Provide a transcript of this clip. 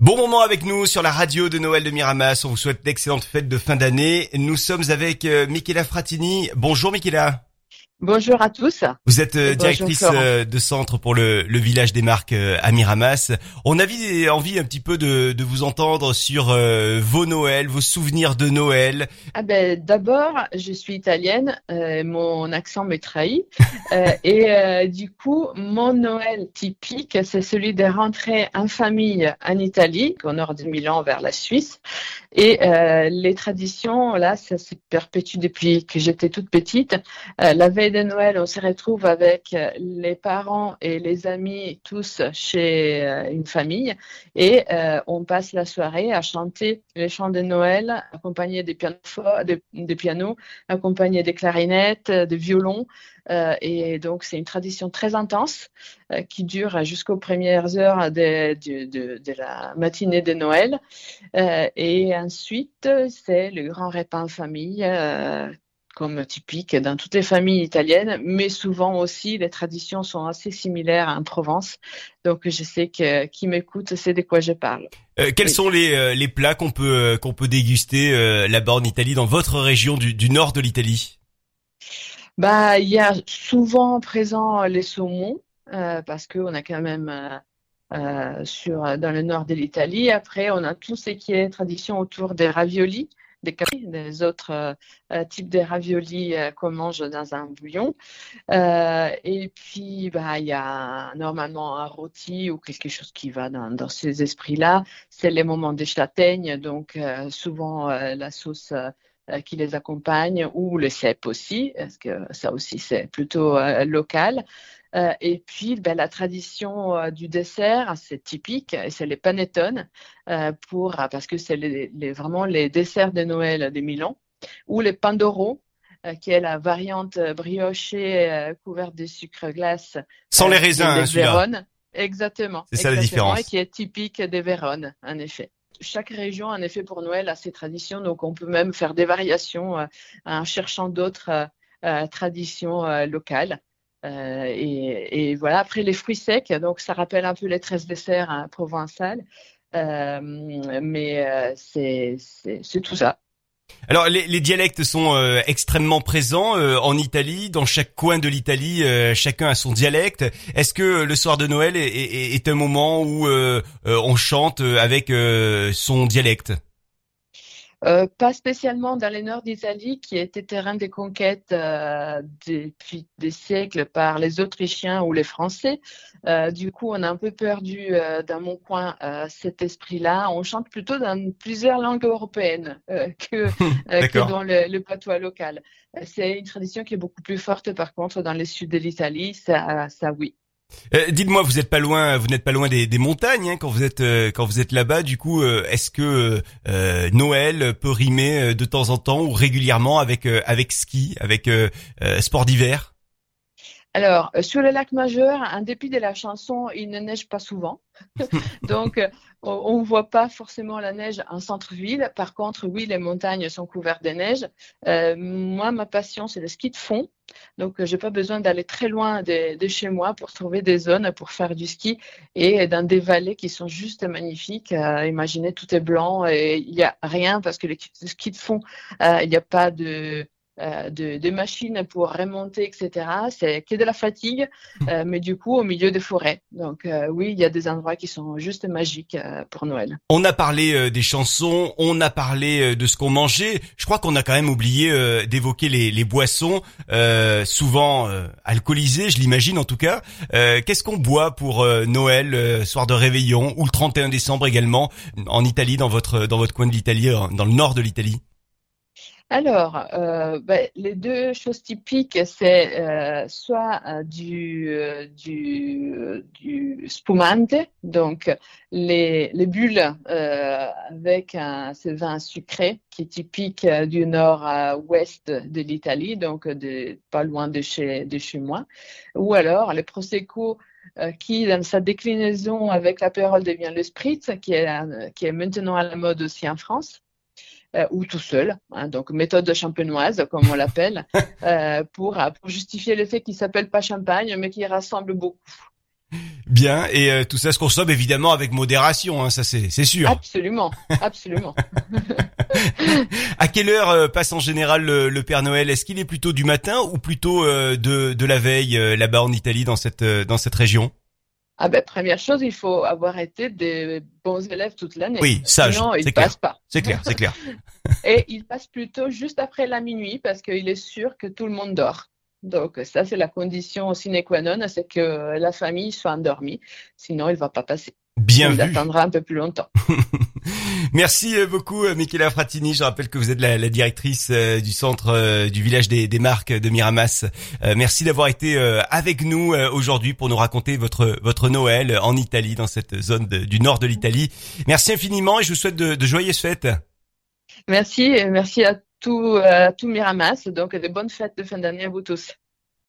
Bon moment avec nous sur la radio de Noël de Miramas. On vous souhaite d'excellentes fêtes de fin d'année. Nous sommes avec euh, Michela Fratini. Bonjour Michela. Bonjour à tous. Vous êtes euh, directrice euh, de centre pour le, le, village des marques euh, à Miramas. On avait envie un petit peu de, de vous entendre sur vos Noëls, vos souvenirs de Noël. Ah ben, D'abord, je suis italienne, mon accent me trahit. et du coup, mon Noël typique, c'est celui de rentrer en famille en Italie, au nord de Milan vers la Suisse. Et les traditions, là, ça se perpétue depuis que j'étais toute petite. la veille de Noël, on se retrouve avec euh, les parents et les amis tous chez euh, une famille et euh, on passe la soirée à chanter les chants de Noël accompagnés des pianos, des, pianos accompagnés des clarinettes, des violons. et donc, c'est une tradition très intense qui dure jusqu'aux premières heures de, de, la matinée de Noël. et ensuite, c'est le grand repas en famille comme typique dans toutes les familles italiennes, mais souvent aussi les traditions sont assez similaires en Provence. Donc je sais que qui m'écoute sait de quoi je parle. Euh, quels sont les, euh, les plats qu'on peut euh, qu'on peut déguster là-bas en Italie, dans votre région du, du nord de l'Italie? Bah il y a souvent présent les saumons parce qu'on a quand même sur dans le nord de l'Italie. Après on a tout ce qui est tradition autour des raviolis des, des autres euh, euh, types de raviolis euh, qu'on mange dans un bouillon. et puis, bah, il y a normalement un rôti ou quelque chose qui va dans ces esprits-là. C'est les moments des châtaignes, donc souvent la sauce qui les accompagne ou le cèpe aussi, parce que ça aussi c'est plutôt local. Euh, et puis, ben, la tradition euh, du dessert, c'est typique, c'est les panettone, euh, pour, parce que c'est les, les, vraiment les desserts de Noël de Milan, ou les pandoro, qui est la variante briochée couverte de sucre glace. Sans les raisins, hein. Exactement. C'est ça la différence. Et qui est typique des Véronnes, en effet chaque région, en effet, pour Noël, a ses traditions. Donc, on peut même faire des variations en cherchant d'autres traditions locales. Euh, et, voilà, après les fruits secs, donc ça rappelle un peu les 13 desserts hein, provençales, euh, mais euh, c'est tout ça. Alors les, dialectes sont extrêmement présents en Italie, dans chaque coin de l'Italie, chacun a son dialecte. Est-ce que le soir de Noël est, est un moment où on chante avec son dialecte? Euh, pas spécialement dans le nord d'Italie, qui était terrain de conquête euh, depuis des siècles par les Autrichiens ou les Français. Euh, du coup, on a un peu perdu dans mon coin cet esprit-là. On chante plutôt dans plusieurs langues européennes que, que, dans le, le, patois local. C'est une tradition qui est beaucoup plus forte, par contre, dans le sud de l'Italie. Ça, ça, oui. Euh, dites-moi, vous n'êtes pas loin, vous n'êtes pas loin des, montagnes hein, quand vous êtes euh, quand vous êtes là-bas. Du coup, euh, est-ce que Noël peut rimer de temps en temps ou régulièrement avec avec ski, avec sport d'hiver? Alors, euh, sur le lac majeur, en dépit de la chanson, il ne neige pas souvent. Donc, euh, on ne voit pas forcément la neige en centre-ville. Par contre, oui, les montagnes sont couvertes de neige. Euh, moi, ma passion, c'est le ski de fond. Donc, j'ai pas besoin d'aller très loin de, chez moi pour trouver des zones pour faire du ski et dans des vallées qui sont juste magnifiques. imaginez, tout est blanc et il n'y a rien parce que le ski de fond, il n'y a pas de euh, de, machines pour remonter, etc. C'est que de la fatigue, hmm. euh, mais du coup au milieu des forêts. Donc euh, oui, il y a des endroits qui sont juste magiques pour Noël. On a parlé des chansons, on a parlé de ce qu'on mangeait. Je crois qu'on a quand même oublié d'évoquer les, boissons, souvent alcoolisées, je l'imagine en tout cas. Qu'est-ce qu'on boit pour Noël, soir de réveillon, ou le 31 décembre également, en Italie, dans votre dans votre coin de l'Italie, dans le nord de l'Italie? Alors, euh, ben, les deux choses typiques, c'est euh, soit euh, du, spumante, donc les, les bulles avec un, ce vin sucré qui est typique du nord-ouest de l'Italie, donc pas loin de chez, moi, ou alors les prosecco qui, dans sa déclinaison avec l'apérole, devient le spritz, qui est maintenant à la mode aussi en France. Euh, ou tout seul, hein, donc méthode champenoise comme on l'appelle, euh, pour, pour justifier le fait qu'il s'appelle pas champagne mais qu'il rassemble beaucoup. Bien, et euh, tout ça se consomme évidemment avec modération, hein, ça c'est c'est sûr. Absolument, absolument. à quelle heure euh, passe en général le, Père Noël? Est-ce qu'il est plutôt du matin ou plutôt euh, de, de la veille là-bas en Italie dans cette dans cette région? Ah ben première chose, il faut avoir été des bons élèves toute l'année. Oui, ça, Sinon, il passe pas. C'est clair, c'est clair. Et il passe plutôt juste après la minuit parce qu'il est sûr que tout le monde dort. Donc ça, c'est la condition sine qua non, c'est que la famille soit endormie. Sinon, il va pas passer. Bien il attendra un peu plus longtemps. Merci euh, beaucoup, euh, Michela Fratini. Je rappelle que vous êtes la, directrice euh, du centre du village des, des marques de Miramas. Merci d'avoir été avec nous aujourd'hui pour nous raconter votre votre Noël en Italie, dans cette zone du nord de l'Italie. Merci infiniment et je vous souhaite de, de joyeuses fêtes. Merci, merci à tout, à tout Miramas. Donc, de bonnes fêtes de fin d'année à vous tous.